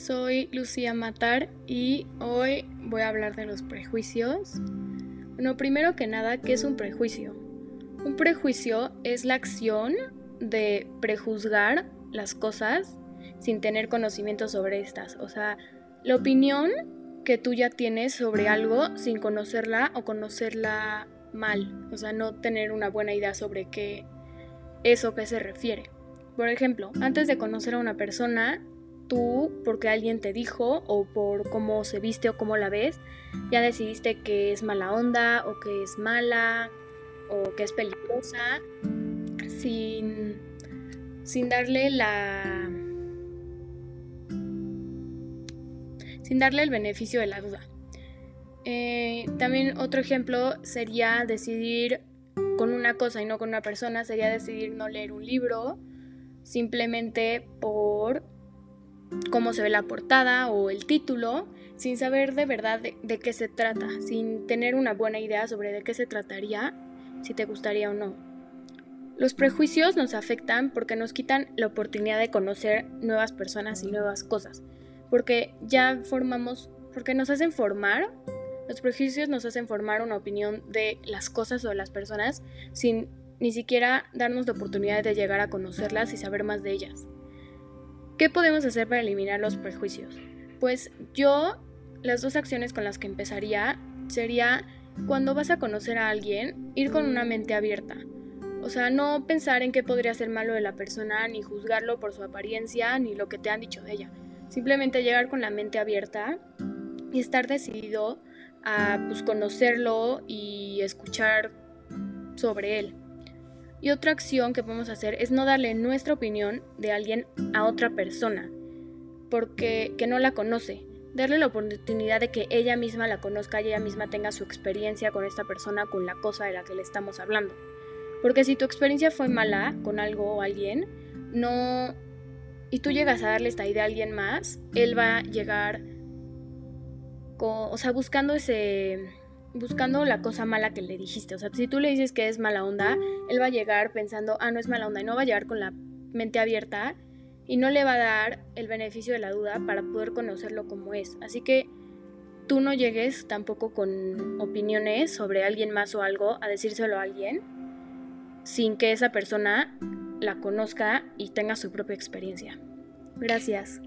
soy Lucía Matar y hoy voy a hablar de los prejuicios. Bueno, primero que nada, ¿qué es un prejuicio? Un prejuicio es la acción de prejuzgar las cosas sin tener conocimiento sobre estas. O sea, la opinión que tú ya tienes sobre algo sin conocerla o conocerla mal. O sea, no tener una buena idea sobre qué eso que se refiere. Por ejemplo, antes de conocer a una persona, tú, porque alguien te dijo o por cómo se viste o cómo la ves, ya decidiste que es mala onda o que es mala o que es peligrosa sin, sin darle la... sin darle el beneficio de la duda. Eh, también otro ejemplo sería decidir con una cosa y no con una persona, sería decidir no leer un libro simplemente por cómo se ve la portada o el título, sin saber de verdad de, qué se trata, sin tener una buena idea sobre de qué se trataría, si te gustaría o no. Los prejuicios nos afectan porque nos quitan la oportunidad de conocer nuevas personas y nuevas cosas, porque ya formamos, porque nos hacen formar, los prejuicios nos hacen formar una opinión de las cosas o de las personas sin ni siquiera darnos la oportunidad de llegar a conocerlas y saber más de ellas. ¿Qué podemos hacer para eliminar los prejuicios? Pues yo, las dos acciones con las que empezaría sería cuando vas a conocer a alguien, ir con una mente abierta. O sea, no pensar en qué podría ser malo de la persona, ni juzgarlo por su apariencia, ni lo que te han dicho de ella. Simplemente llegar con la mente abierta y estar decidido a pues, conocerlo y escuchar sobre él. Y otra acción que podemos hacer es no darle nuestra opinión de alguien a otra persona, porque que no la conoce. Darle la oportunidad de que ella misma la conozca y ella misma tenga su experiencia con esta persona, con la cosa de la que le estamos hablando. Porque si tu experiencia fue mala con algo o alguien, no... Y tú llegas a darle esta idea a alguien más, él va a llegar, con, o sea, buscando ese buscando la cosa mala que le dijiste. O sea, si tú le dices que es mala onda, él va a llegar pensando, ah, no es mala onda, y no va a llegar con la mente abierta y no le va a dar el beneficio de la duda para poder conocerlo como es. Así que tú no llegues tampoco con opiniones sobre alguien más o algo a decírselo a alguien sin que esa persona la conozca y tenga su propia experiencia. Gracias.